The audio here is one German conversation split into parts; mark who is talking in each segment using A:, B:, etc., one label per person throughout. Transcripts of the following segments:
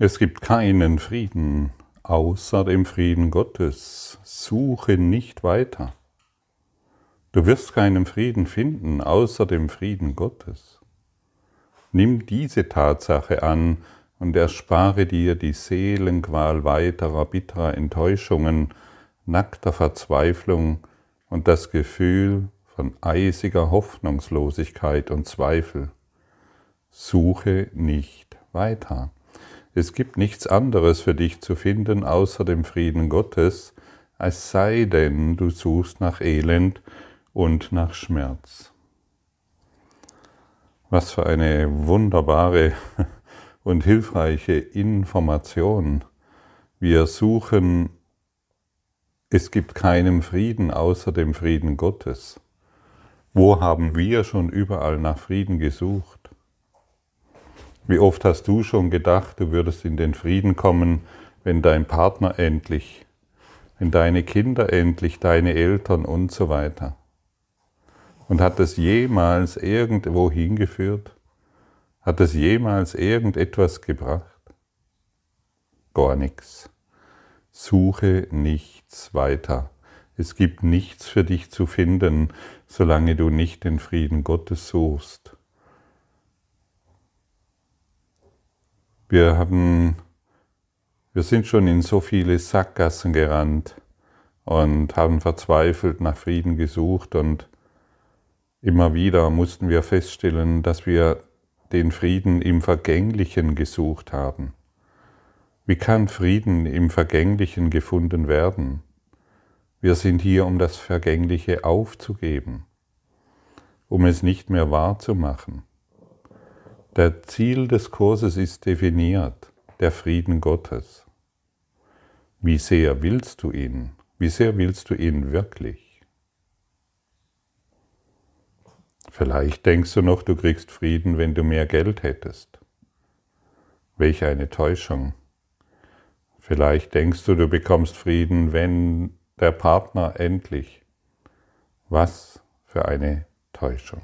A: Es gibt keinen Frieden außer dem Frieden Gottes. Suche nicht weiter. Du wirst keinen Frieden finden außer dem Frieden Gottes. Nimm diese Tatsache an und erspare dir die Seelenqual weiterer bitterer Enttäuschungen, nackter Verzweiflung und das Gefühl von eisiger Hoffnungslosigkeit und Zweifel. Suche nicht weiter. Es gibt nichts anderes für dich zu finden außer dem Frieden Gottes, es sei denn, du suchst nach Elend und nach Schmerz. Was für eine wunderbare und hilfreiche Information. Wir suchen, es gibt keinen Frieden außer dem Frieden Gottes. Wo haben wir schon überall nach Frieden gesucht? Wie oft hast du schon gedacht, du würdest in den Frieden kommen, wenn dein Partner endlich, wenn deine Kinder endlich, deine Eltern und so weiter. Und hat es jemals irgendwo hingeführt? Hat es jemals irgendetwas gebracht? Gar nichts. Suche nichts weiter. Es gibt nichts für dich zu finden, solange du nicht den Frieden Gottes suchst. Wir haben, wir sind schon in so viele Sackgassen gerannt und haben verzweifelt nach Frieden gesucht und Immer wieder mussten wir feststellen, dass wir den Frieden im Vergänglichen gesucht haben. Wie kann Frieden im Vergänglichen gefunden werden? Wir sind hier, um das Vergängliche aufzugeben, um es nicht mehr wahrzumachen. Der Ziel des Kurses ist definiert, der Frieden Gottes. Wie sehr willst du ihn? Wie sehr willst du ihn wirklich? Vielleicht denkst du noch, du kriegst Frieden, wenn du mehr Geld hättest. Welch eine Täuschung. Vielleicht denkst du, du bekommst Frieden, wenn der Partner endlich. Was für eine Täuschung.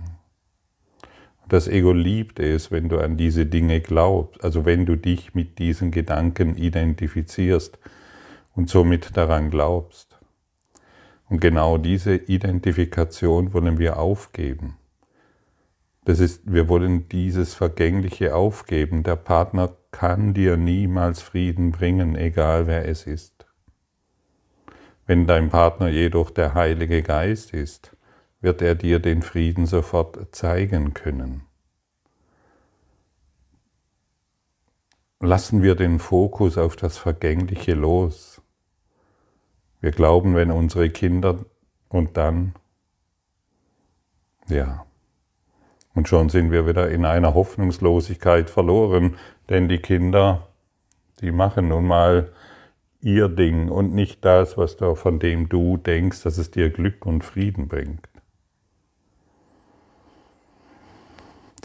A: Das Ego liebt es, wenn du an diese Dinge glaubst, also wenn du dich mit diesen Gedanken identifizierst und somit daran glaubst. Und genau diese Identifikation wollen wir aufgeben. Das ist, wir wollen dieses Vergängliche aufgeben. Der Partner kann dir niemals Frieden bringen, egal wer es ist. Wenn dein Partner jedoch der Heilige Geist ist, wird er dir den Frieden sofort zeigen können. Lassen wir den Fokus auf das Vergängliche los. Wir glauben, wenn unsere Kinder und dann, ja, und schon sind wir wieder in einer Hoffnungslosigkeit verloren, denn die Kinder, die machen nun mal ihr Ding und nicht das, was du, von dem du denkst, dass es dir Glück und Frieden bringt.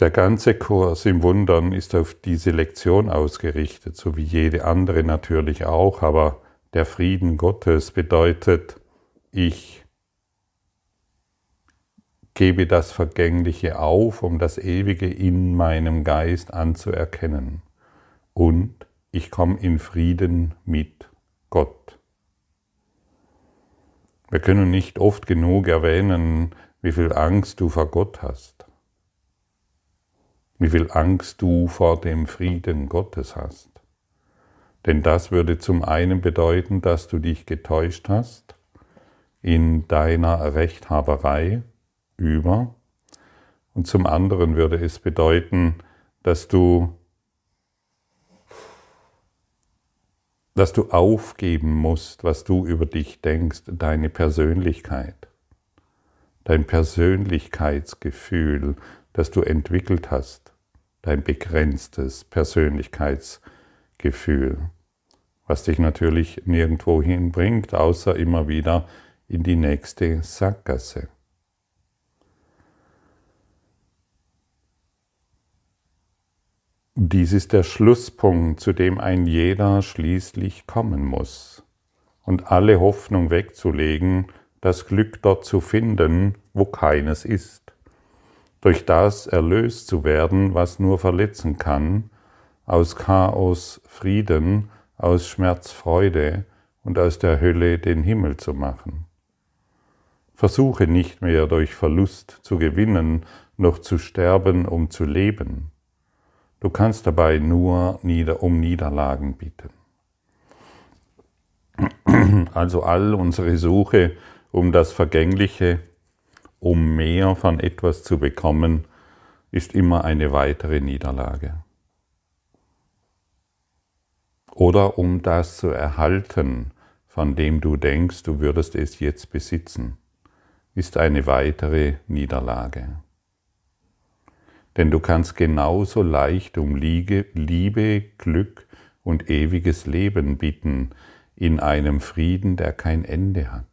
A: Der ganze Kurs im Wundern ist auf diese Lektion ausgerichtet, so wie jede andere natürlich auch, aber der Frieden Gottes bedeutet, ich gebe das Vergängliche auf, um das Ewige in meinem Geist anzuerkennen. Und ich komme in Frieden mit Gott. Wir können nicht oft genug erwähnen, wie viel Angst du vor Gott hast, wie viel Angst du vor dem Frieden Gottes hast. Denn das würde zum einen bedeuten, dass du dich getäuscht hast in deiner Rechthaberei, über. Und zum anderen würde es bedeuten, dass du, dass du aufgeben musst, was du über dich denkst, deine Persönlichkeit, dein Persönlichkeitsgefühl, das du entwickelt hast, dein begrenztes Persönlichkeitsgefühl, was dich natürlich nirgendwo hinbringt, außer immer wieder in die nächste Sackgasse. Dies ist der Schlusspunkt, zu dem ein jeder schließlich kommen muss. Und alle Hoffnung wegzulegen, das Glück dort zu finden, wo keines ist. Durch das erlöst zu werden, was nur verletzen kann, aus Chaos Frieden, aus Schmerz Freude und aus der Hölle den Himmel zu machen. Versuche nicht mehr durch Verlust zu gewinnen, noch zu sterben, um zu leben. Du kannst dabei nur um Niederlagen bitten. Also all unsere Suche um das Vergängliche, um mehr von etwas zu bekommen, ist immer eine weitere Niederlage. Oder um das zu erhalten, von dem du denkst, du würdest es jetzt besitzen ist eine weitere Niederlage. Denn du kannst genauso leicht um Liebe, Glück und ewiges Leben bitten in einem Frieden, der kein Ende hat.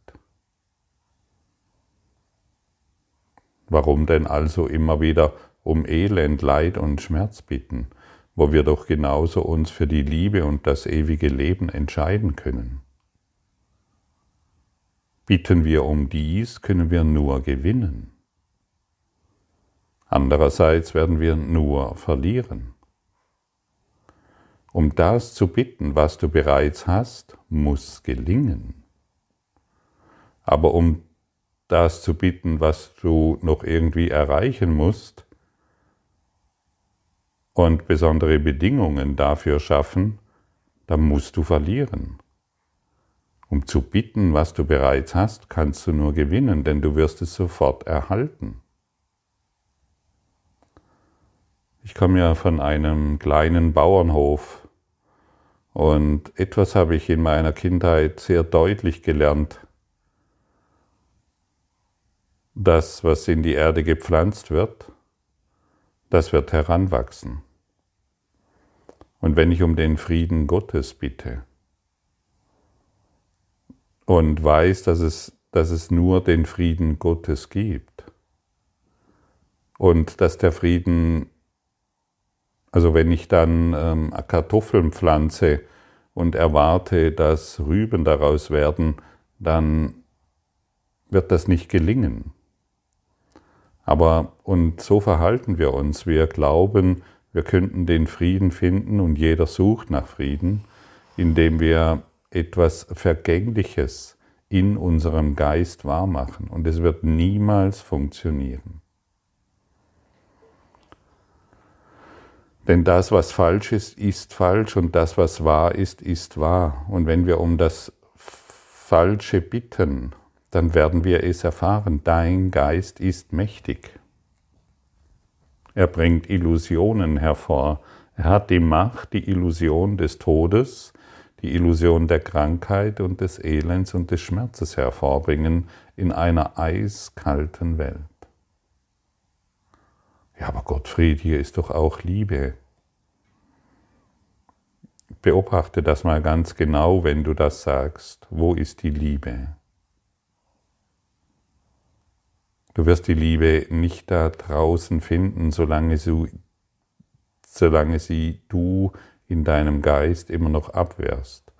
A: Warum denn also immer wieder um Elend, Leid und Schmerz bitten, wo wir doch genauso uns für die Liebe und das ewige Leben entscheiden können? Bitten wir um dies, können wir nur gewinnen. Andererseits werden wir nur verlieren. Um das zu bitten, was du bereits hast, muss gelingen. Aber um das zu bitten, was du noch irgendwie erreichen musst und besondere Bedingungen dafür schaffen, dann musst du verlieren. Um zu bitten, was du bereits hast, kannst du nur gewinnen, denn du wirst es sofort erhalten. Ich komme ja von einem kleinen Bauernhof und etwas habe ich in meiner Kindheit sehr deutlich gelernt. Das, was in die Erde gepflanzt wird, das wird heranwachsen. Und wenn ich um den Frieden Gottes bitte, und weiß, dass es, dass es nur den Frieden Gottes gibt. Und dass der Frieden, also wenn ich dann ähm, Kartoffeln pflanze und erwarte, dass Rüben daraus werden, dann wird das nicht gelingen. Aber und so verhalten wir uns. Wir glauben, wir könnten den Frieden finden und jeder sucht nach Frieden, indem wir etwas Vergängliches in unserem Geist wahrmachen und es wird niemals funktionieren. Denn das, was falsch ist, ist falsch und das, was wahr ist, ist wahr. Und wenn wir um das Falsche bitten, dann werden wir es erfahren. Dein Geist ist mächtig. Er bringt Illusionen hervor. Er hat die Macht, die Illusion des Todes die Illusion der Krankheit und des Elends und des Schmerzes hervorbringen in einer eiskalten Welt. Ja, aber Gottfried, hier ist doch auch Liebe. Beobachte das mal ganz genau, wenn du das sagst. Wo ist die Liebe? Du wirst die Liebe nicht da draußen finden, solange, sie, solange sie du in deinem Geist immer noch abwehrst.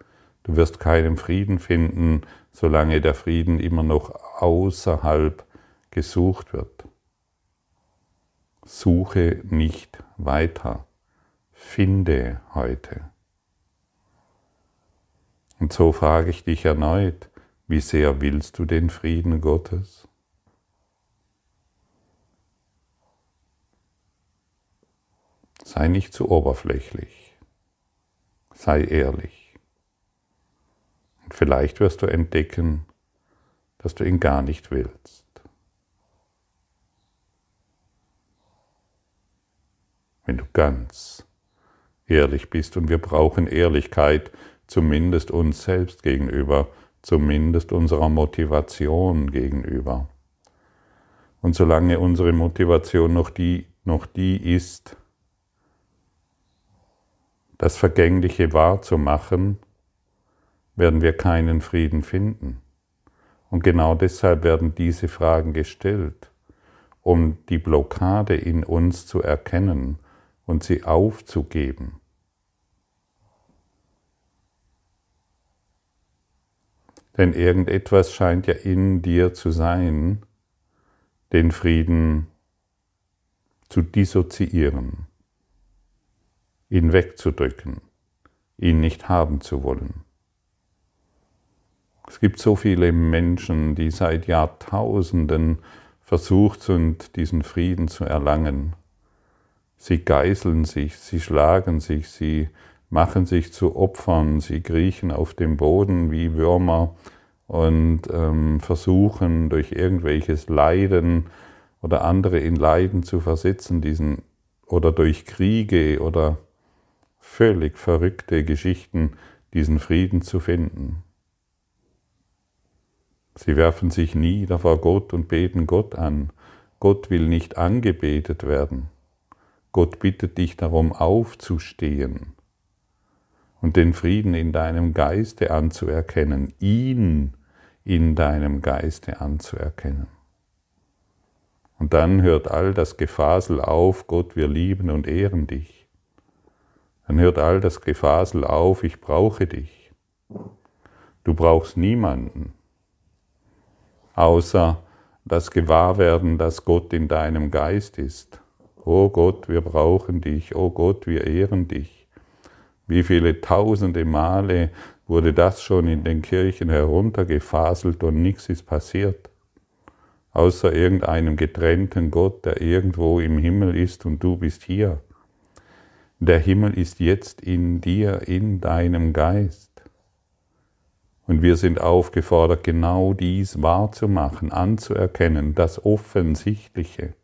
A: Du wirst keinen Frieden finden, solange der Frieden immer noch außerhalb gesucht wird. Suche nicht weiter, finde heute. Und so frage ich dich erneut, wie sehr willst du den Frieden Gottes? Sei nicht zu oberflächlich. Sei ehrlich. Und vielleicht wirst du entdecken, dass du ihn gar nicht willst. Wenn du ganz ehrlich bist, und wir brauchen Ehrlichkeit, zumindest uns selbst gegenüber, zumindest unserer Motivation gegenüber. Und solange unsere Motivation noch die, noch die ist, das Vergängliche wahrzumachen, werden wir keinen Frieden finden. Und genau deshalb werden diese Fragen gestellt, um die Blockade in uns zu erkennen und sie aufzugeben. Denn irgendetwas scheint ja in dir zu sein, den Frieden zu dissoziieren ihn wegzudrücken, ihn nicht haben zu wollen. Es gibt so viele Menschen, die seit Jahrtausenden versucht sind, diesen Frieden zu erlangen. Sie geißeln sich, sie schlagen sich, sie machen sich zu Opfern, sie kriechen auf dem Boden wie Würmer und ähm, versuchen durch irgendwelches Leiden oder andere in Leiden zu versetzen, diesen oder durch Kriege oder völlig verrückte Geschichten diesen Frieden zu finden. Sie werfen sich nieder vor Gott und beten Gott an. Gott will nicht angebetet werden. Gott bittet dich darum aufzustehen und den Frieden in deinem Geiste anzuerkennen, ihn in deinem Geiste anzuerkennen. Und dann hört all das Gefasel auf, Gott, wir lieben und ehren dich. Dann hört all das Gefasel auf, ich brauche dich. Du brauchst niemanden außer das Gewahrwerden, dass Gott in deinem Geist ist. Oh Gott, wir brauchen dich. Oh Gott, wir ehren dich. Wie viele tausende Male wurde das schon in den Kirchen heruntergefaselt und nichts ist passiert. Außer irgendeinem getrennten Gott, der irgendwo im Himmel ist und du bist hier. Der Himmel ist jetzt in dir, in deinem Geist. Und wir sind aufgefordert, genau dies wahrzumachen, anzuerkennen, das Offensichtliche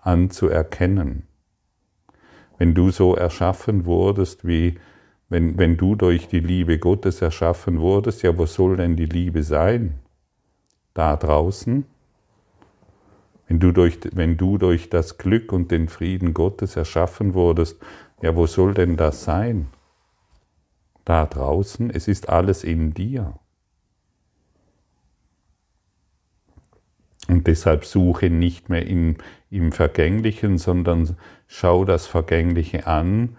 A: anzuerkennen. Wenn du so erschaffen wurdest, wie wenn, wenn du durch die Liebe Gottes erschaffen wurdest, ja, wo soll denn die Liebe sein? Da draußen? Wenn du, durch, wenn du durch das Glück und den Frieden Gottes erschaffen wurdest, ja, wo soll denn das sein? da draußen, es ist alles in dir. Und deshalb suche nicht mehr in, im Vergänglichen, sondern schau das Vergängliche an,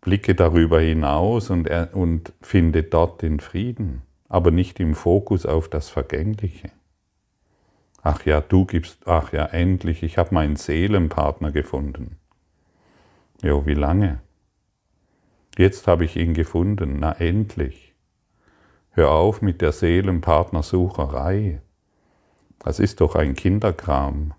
A: blicke darüber hinaus und, und finde dort den Frieden, aber nicht im Fokus auf das Vergängliche. Ach ja, du gibst, ach ja, endlich, ich habe meinen Seelenpartner gefunden. Jo, wie lange? Jetzt habe ich ihn gefunden, na endlich. Hör auf mit der Seelenpartnersucherei. Das ist doch ein Kinderkram.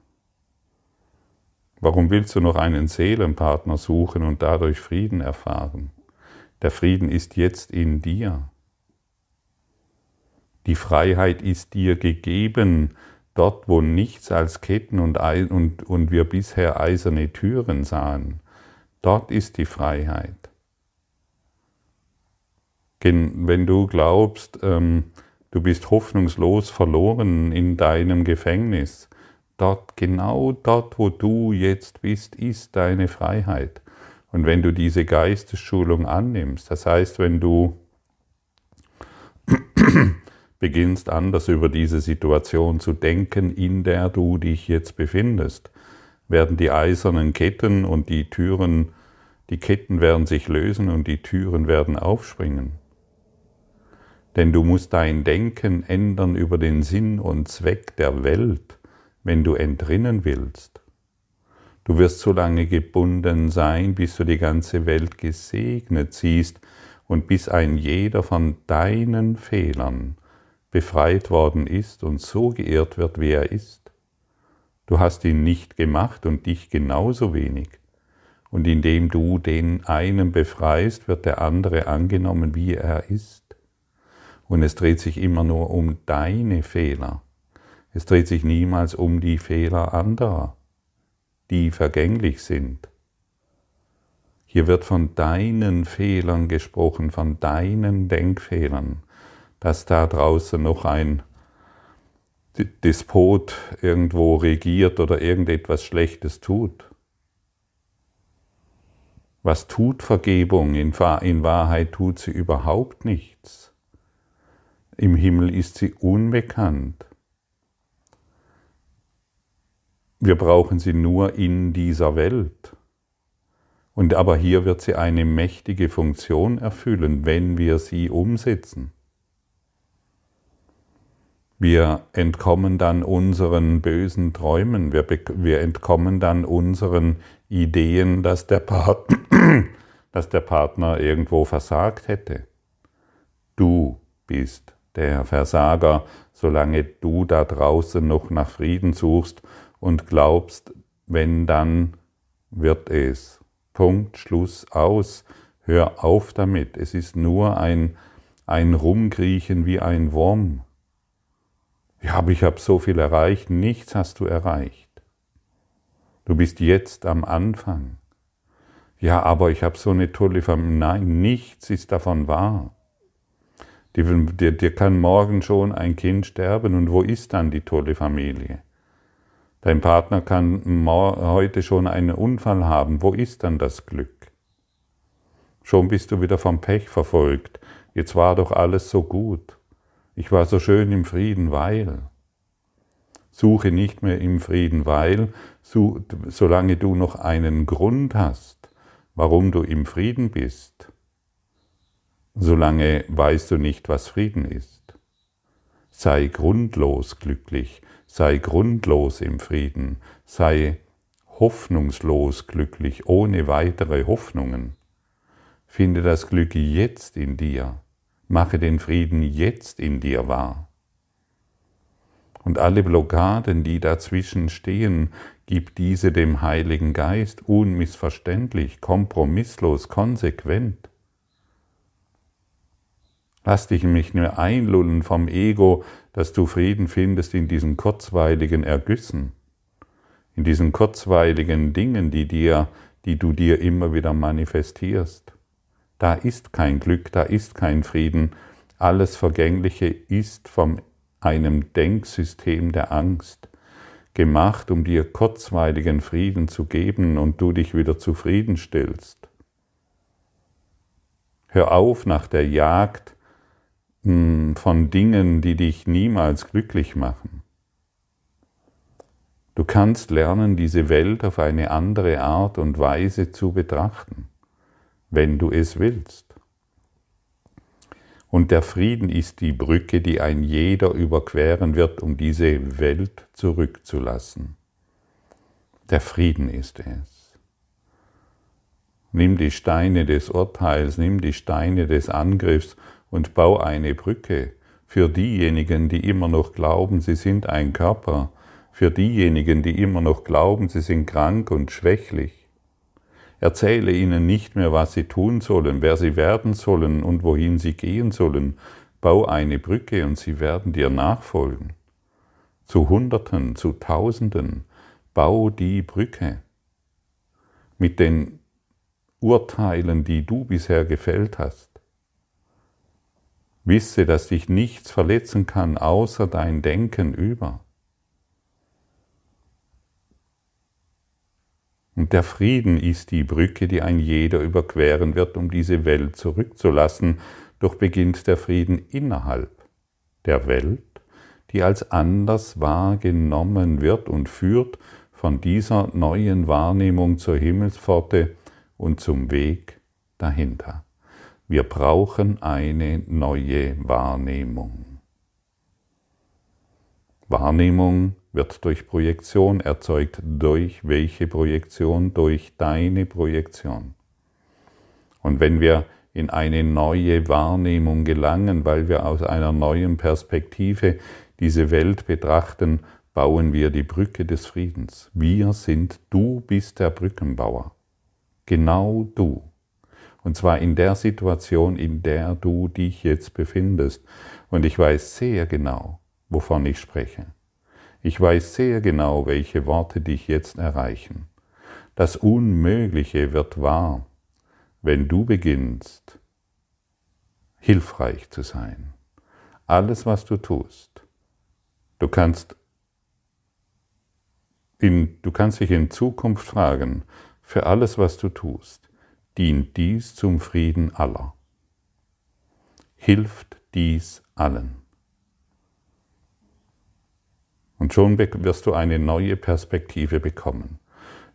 A: Warum willst du noch einen Seelenpartner suchen und dadurch Frieden erfahren? Der Frieden ist jetzt in dir. Die Freiheit ist dir gegeben, dort wo nichts als Ketten und, und, und wir bisher eiserne Türen sahen. Dort ist die Freiheit. Wenn du glaubst, ähm, du bist hoffnungslos verloren in deinem Gefängnis, dort, genau dort, wo du jetzt bist, ist deine Freiheit. Und wenn du diese Geistesschulung annimmst, das heißt, wenn du beginnst anders über diese Situation zu denken, in der du dich jetzt befindest, werden die eisernen Ketten und die Türen, die Ketten werden sich lösen und die Türen werden aufspringen. Denn du musst dein Denken ändern über den Sinn und Zweck der Welt, wenn du entrinnen willst. Du wirst so lange gebunden sein, bis du die ganze Welt gesegnet siehst und bis ein jeder von deinen Fehlern befreit worden ist und so geehrt wird, wie er ist. Du hast ihn nicht gemacht und dich genauso wenig. Und indem du den einen befreist, wird der andere angenommen, wie er ist. Und es dreht sich immer nur um deine Fehler. Es dreht sich niemals um die Fehler anderer, die vergänglich sind. Hier wird von deinen Fehlern gesprochen, von deinen Denkfehlern, dass da draußen noch ein Despot irgendwo regiert oder irgendetwas Schlechtes tut. Was tut Vergebung? In Wahrheit tut sie überhaupt nichts. Im Himmel ist sie unbekannt. Wir brauchen sie nur in dieser Welt. Und aber hier wird sie eine mächtige Funktion erfüllen, wenn wir sie umsetzen. Wir entkommen dann unseren bösen Träumen, wir, wir entkommen dann unseren Ideen, dass der, dass der Partner irgendwo versagt hätte. Du bist der Versager, solange du da draußen noch nach Frieden suchst und glaubst, wenn dann wird es. Punkt, Schluss, aus. Hör auf damit. Es ist nur ein, ein Rumkriechen wie ein Wurm. Ja, aber ich habe so viel erreicht. Nichts hast du erreicht. Du bist jetzt am Anfang. Ja, aber ich habe so eine tolle Familie. Nein, nichts ist davon wahr. Dir, dir, dir kann morgen schon ein Kind sterben und wo ist dann die tolle Familie? Dein Partner kann heute schon einen Unfall haben. Wo ist dann das Glück? Schon bist du wieder vom Pech verfolgt. Jetzt war doch alles so gut. Ich war so schön im Frieden, weil. Suche nicht mehr im Frieden, weil, solange du noch einen Grund hast, warum du im Frieden bist, solange weißt du nicht, was Frieden ist. Sei grundlos glücklich, sei grundlos im Frieden, sei hoffnungslos glücklich, ohne weitere Hoffnungen. Finde das Glück jetzt in dir. Mache den Frieden jetzt in dir wahr. Und alle Blockaden, die dazwischen stehen, gib diese dem Heiligen Geist unmissverständlich, kompromisslos, konsequent. Lass dich nicht nur einlullen vom Ego, dass du Frieden findest in diesen kurzweiligen Ergüssen, in diesen kurzweiligen Dingen, die dir, die du dir immer wieder manifestierst. Da ist kein Glück, da ist kein Frieden. Alles Vergängliche ist von einem Denksystem der Angst gemacht, um dir kurzweiligen Frieden zu geben und du dich wieder zufriedenstellst. Hör auf nach der Jagd hm, von Dingen, die dich niemals glücklich machen. Du kannst lernen, diese Welt auf eine andere Art und Weise zu betrachten wenn du es willst. Und der Frieden ist die Brücke, die ein jeder überqueren wird, um diese Welt zurückzulassen. Der Frieden ist es. Nimm die Steine des Urteils, nimm die Steine des Angriffs und bau eine Brücke für diejenigen, die immer noch glauben, sie sind ein Körper, für diejenigen, die immer noch glauben, sie sind krank und schwächlich, Erzähle ihnen nicht mehr, was sie tun sollen, wer sie werden sollen und wohin sie gehen sollen. Bau eine Brücke und sie werden dir nachfolgen. Zu Hunderten, zu Tausenden. Bau die Brücke. Mit den Urteilen, die du bisher gefällt hast. Wisse, dass dich nichts verletzen kann, außer dein Denken über. Und der Frieden ist die Brücke, die ein jeder überqueren wird, um diese Welt zurückzulassen. Doch beginnt der Frieden innerhalb der Welt, die als anders wahrgenommen wird und führt von dieser neuen Wahrnehmung zur Himmelspforte und zum Weg dahinter. Wir brauchen eine neue Wahrnehmung. Wahrnehmung wird durch Projektion erzeugt. Durch welche Projektion? Durch deine Projektion. Und wenn wir in eine neue Wahrnehmung gelangen, weil wir aus einer neuen Perspektive diese Welt betrachten, bauen wir die Brücke des Friedens. Wir sind, du bist der Brückenbauer. Genau du. Und zwar in der Situation, in der du dich jetzt befindest. Und ich weiß sehr genau, wovon ich spreche. Ich weiß sehr genau, welche Worte dich jetzt erreichen. Das Unmögliche wird wahr, wenn du beginnst, hilfreich zu sein. Alles, was du tust, du kannst, in, du kannst dich in Zukunft fragen, für alles, was du tust, dient dies zum Frieden aller. Hilft dies allen. Und schon wirst du eine neue Perspektive bekommen.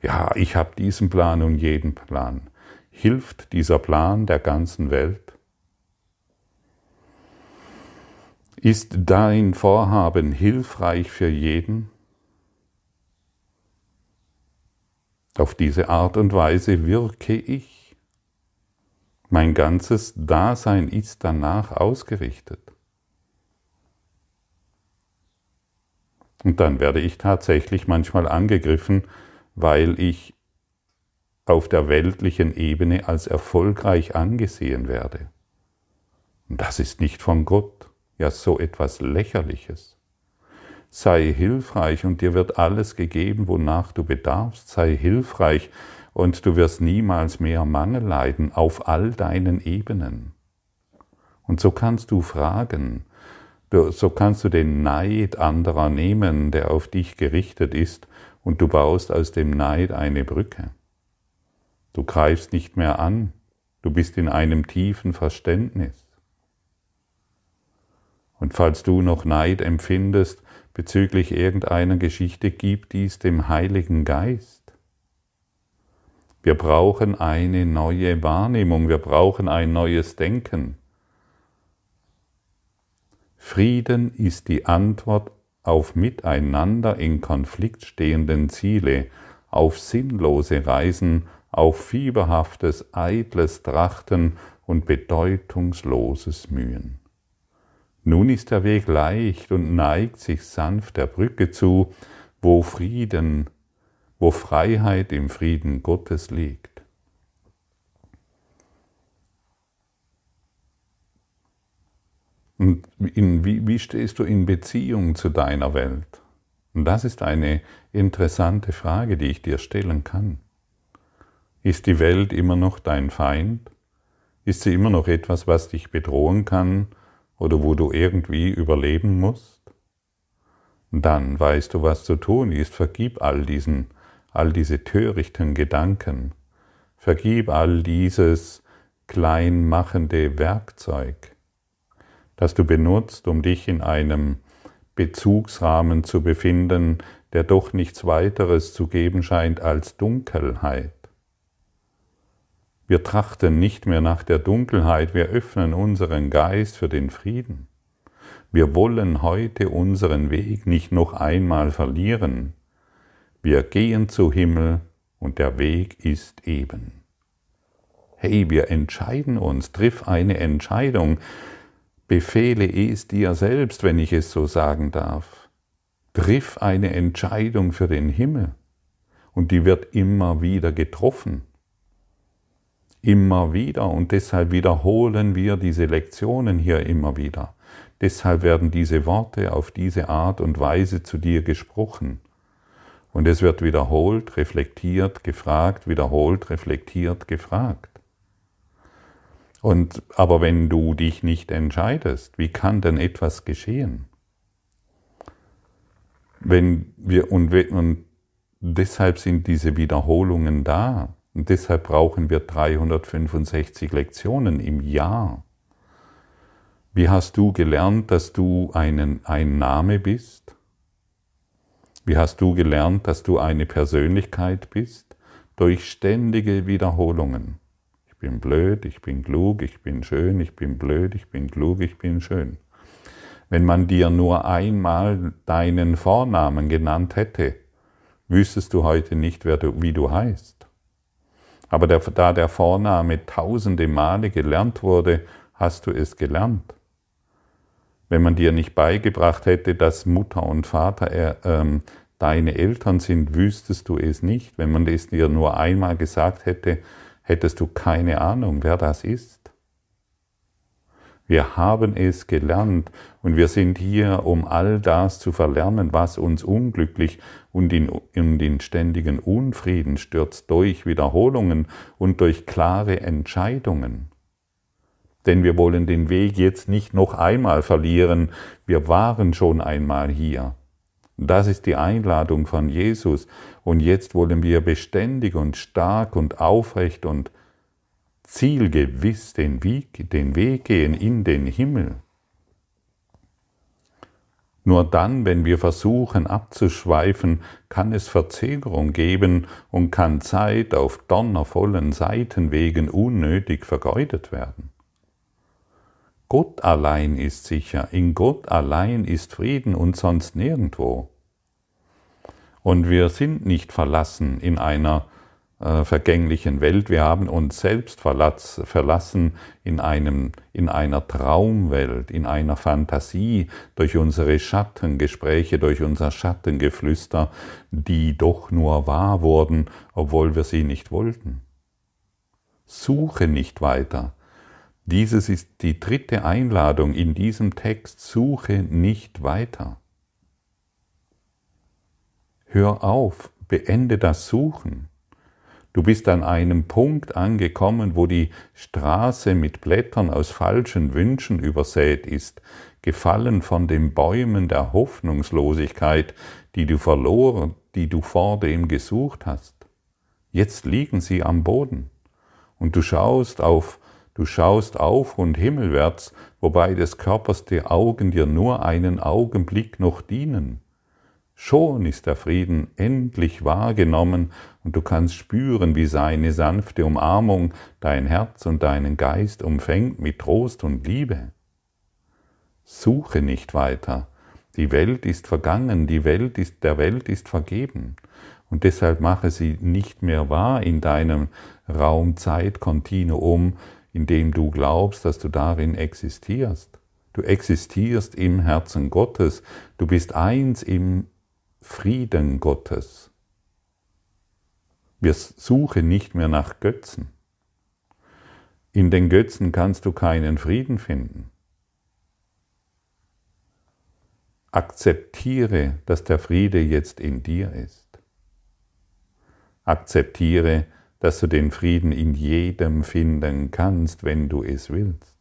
A: Ja, ich habe diesen Plan und jeden Plan. Hilft dieser Plan der ganzen Welt? Ist dein Vorhaben hilfreich für jeden? Auf diese Art und Weise wirke ich. Mein ganzes Dasein ist danach ausgerichtet. Und dann werde ich tatsächlich manchmal angegriffen, weil ich auf der weltlichen Ebene als erfolgreich angesehen werde. Und das ist nicht von Gott, ja so etwas Lächerliches. Sei hilfreich und dir wird alles gegeben, wonach du bedarfst. Sei hilfreich und du wirst niemals mehr Mangel leiden auf all deinen Ebenen. Und so kannst du fragen, so kannst du den Neid anderer nehmen, der auf dich gerichtet ist, und du baust aus dem Neid eine Brücke. Du greifst nicht mehr an, du bist in einem tiefen Verständnis. Und falls du noch Neid empfindest bezüglich irgendeiner Geschichte, gib dies dem Heiligen Geist. Wir brauchen eine neue Wahrnehmung, wir brauchen ein neues Denken. Frieden ist die Antwort auf miteinander in Konflikt stehenden Ziele, auf sinnlose Reisen, auf fieberhaftes, eitles Trachten und bedeutungsloses Mühen. Nun ist der Weg leicht und neigt sich sanft der Brücke zu, wo Frieden, wo Freiheit im Frieden Gottes liegt. Und in, wie, wie stehst du in Beziehung zu deiner Welt? Und das ist eine interessante Frage, die ich dir stellen kann. Ist die Welt immer noch dein Feind? Ist sie immer noch etwas, was dich bedrohen kann oder wo du irgendwie überleben musst? Dann weißt du, was zu tun ist. Vergib all diesen, all diese törichten Gedanken. Vergib all dieses kleinmachende Werkzeug das du benutzt, um dich in einem Bezugsrahmen zu befinden, der doch nichts weiteres zu geben scheint als Dunkelheit. Wir trachten nicht mehr nach der Dunkelheit, wir öffnen unseren Geist für den Frieden. Wir wollen heute unseren Weg nicht noch einmal verlieren. Wir gehen zu Himmel und der Weg ist eben. Hey, wir entscheiden uns, triff eine Entscheidung, befehle es dir selbst, wenn ich es so sagen darf. Triff eine Entscheidung für den Himmel und die wird immer wieder getroffen. Immer wieder und deshalb wiederholen wir diese Lektionen hier immer wieder. Deshalb werden diese Worte auf diese Art und Weise zu dir gesprochen. Und es wird wiederholt, reflektiert, gefragt, wiederholt, reflektiert, gefragt. Und, aber wenn du dich nicht entscheidest, wie kann denn etwas geschehen? Wenn wir, und, und deshalb sind diese Wiederholungen da. Und deshalb brauchen wir 365 Lektionen im Jahr. Wie hast du gelernt, dass du einen, ein Name bist? Wie hast du gelernt, dass du eine Persönlichkeit bist? Durch ständige Wiederholungen bin blöd, ich bin klug, ich bin schön, ich bin blöd, ich bin klug, ich bin schön. Wenn man dir nur einmal deinen Vornamen genannt hätte, wüsstest du heute nicht, du, wie du heißt. Aber der, da der Vorname tausende Male gelernt wurde, hast du es gelernt. Wenn man dir nicht beigebracht hätte, dass Mutter und Vater äh, ähm, deine Eltern sind, wüsstest du es nicht. Wenn man es dir nur einmal gesagt hätte, hättest du keine Ahnung, wer das ist. Wir haben es gelernt und wir sind hier, um all das zu verlernen, was uns unglücklich und in, in den ständigen Unfrieden stürzt, durch Wiederholungen und durch klare Entscheidungen. Denn wir wollen den Weg jetzt nicht noch einmal verlieren, wir waren schon einmal hier. Das ist die Einladung von Jesus. Und jetzt wollen wir beständig und stark und aufrecht und zielgewiss den Weg, den Weg gehen in den Himmel. Nur dann, wenn wir versuchen abzuschweifen, kann es Verzögerung geben und kann Zeit auf donnervollen Seitenwegen unnötig vergeudet werden. Gott allein ist sicher, in Gott allein ist Frieden und sonst nirgendwo. Und wir sind nicht verlassen in einer äh, vergänglichen Welt. Wir haben uns selbst verlassen in, einem, in einer Traumwelt, in einer Fantasie durch unsere Schattengespräche, durch unser Schattengeflüster, die doch nur wahr wurden, obwohl wir sie nicht wollten. Suche nicht weiter. Dieses ist die dritte Einladung in diesem Text. Suche nicht weiter. Hör auf, beende das Suchen. Du bist an einem Punkt angekommen, wo die Straße mit Blättern aus falschen Wünschen übersät ist, gefallen von den Bäumen der Hoffnungslosigkeit, die du verloren, die du vor dem gesucht hast. Jetzt liegen sie am Boden und du schaust auf, du schaust auf und himmelwärts, wobei des Körpers die Augen dir nur einen Augenblick noch dienen. Schon ist der Frieden endlich wahrgenommen und du kannst spüren, wie seine sanfte Umarmung dein Herz und deinen Geist umfängt mit Trost und Liebe. Suche nicht weiter. Die Welt ist vergangen, die Welt ist, der Welt ist vergeben. Und deshalb mache sie nicht mehr wahr in deinem Raum-Zeit-Kontinuum, in dem du glaubst, dass du darin existierst. Du existierst im Herzen Gottes. Du bist eins im Frieden Gottes. Wir suchen nicht mehr nach Götzen. In den Götzen kannst du keinen Frieden finden. Akzeptiere, dass der Friede jetzt in dir ist. Akzeptiere, dass du den Frieden in jedem finden kannst, wenn du es willst.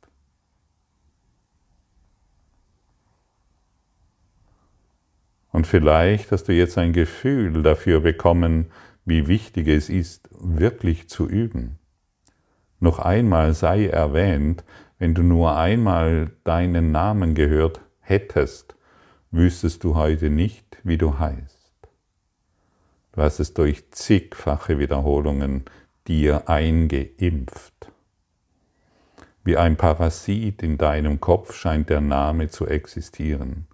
A: Und vielleicht hast du jetzt ein Gefühl dafür bekommen, wie wichtig es ist, wirklich zu üben. Noch einmal sei erwähnt, wenn du nur einmal deinen Namen gehört hättest, wüsstest du heute nicht, wie du heißt. Du hast es durch zigfache Wiederholungen dir eingeimpft. Wie ein Parasit in deinem Kopf scheint der Name zu existieren.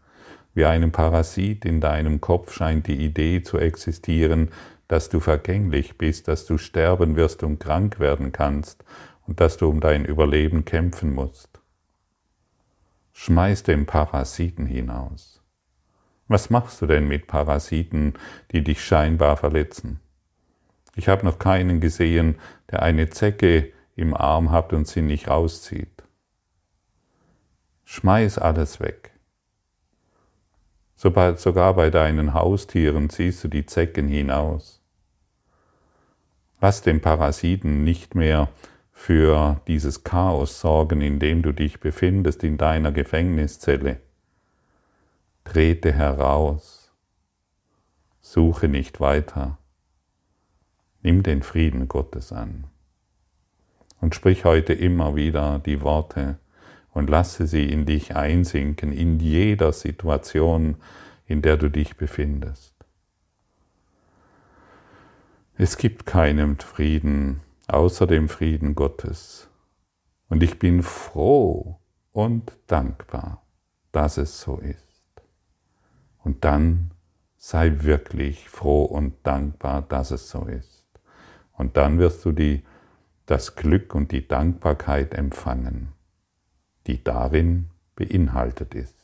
A: Wie einem Parasit in deinem Kopf scheint die Idee zu existieren, dass du vergänglich bist, dass du sterben wirst und krank werden kannst und dass du um dein Überleben kämpfen musst. Schmeiß den Parasiten hinaus. Was machst du denn mit Parasiten, die dich scheinbar verletzen? Ich habe noch keinen gesehen, der eine Zecke im Arm hat und sie nicht rauszieht. Schmeiß alles weg. Sobald sogar bei deinen Haustieren ziehst du die Zecken hinaus. Lass den Parasiten nicht mehr für dieses Chaos sorgen, in dem du dich befindest in deiner Gefängniszelle. Trete heraus, suche nicht weiter, nimm den Frieden Gottes an und sprich heute immer wieder die Worte, und lasse sie in dich einsinken, in jeder Situation, in der du dich befindest. Es gibt keinen Frieden außer dem Frieden Gottes. Und ich bin froh und dankbar, dass es so ist. Und dann sei wirklich froh und dankbar, dass es so ist. Und dann wirst du die, das Glück und die Dankbarkeit empfangen die darin beinhaltet ist.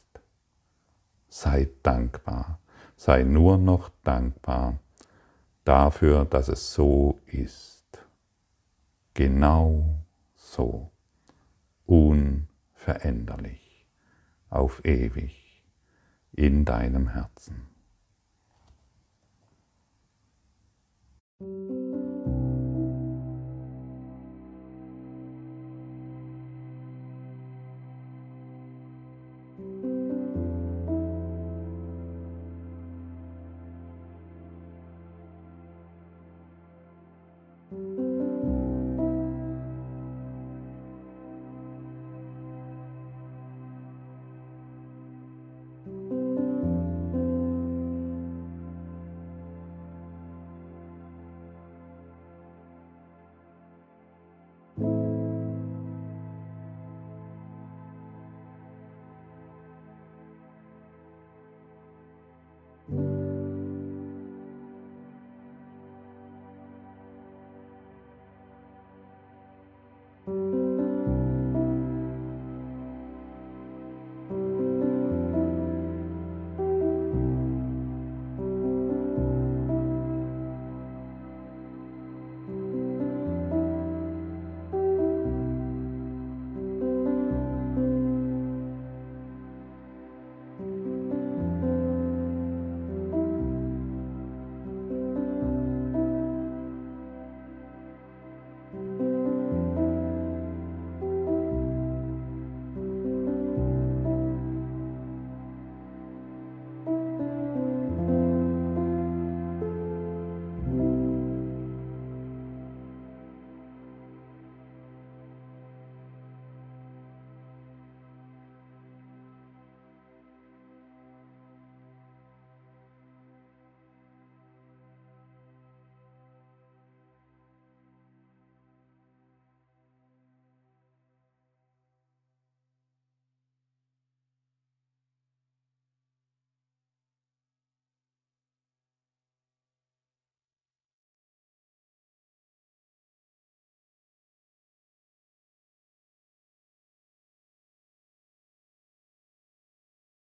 A: Sei dankbar, sei nur noch dankbar dafür, dass es so ist. Genau so, unveränderlich, auf ewig, in deinem Herzen.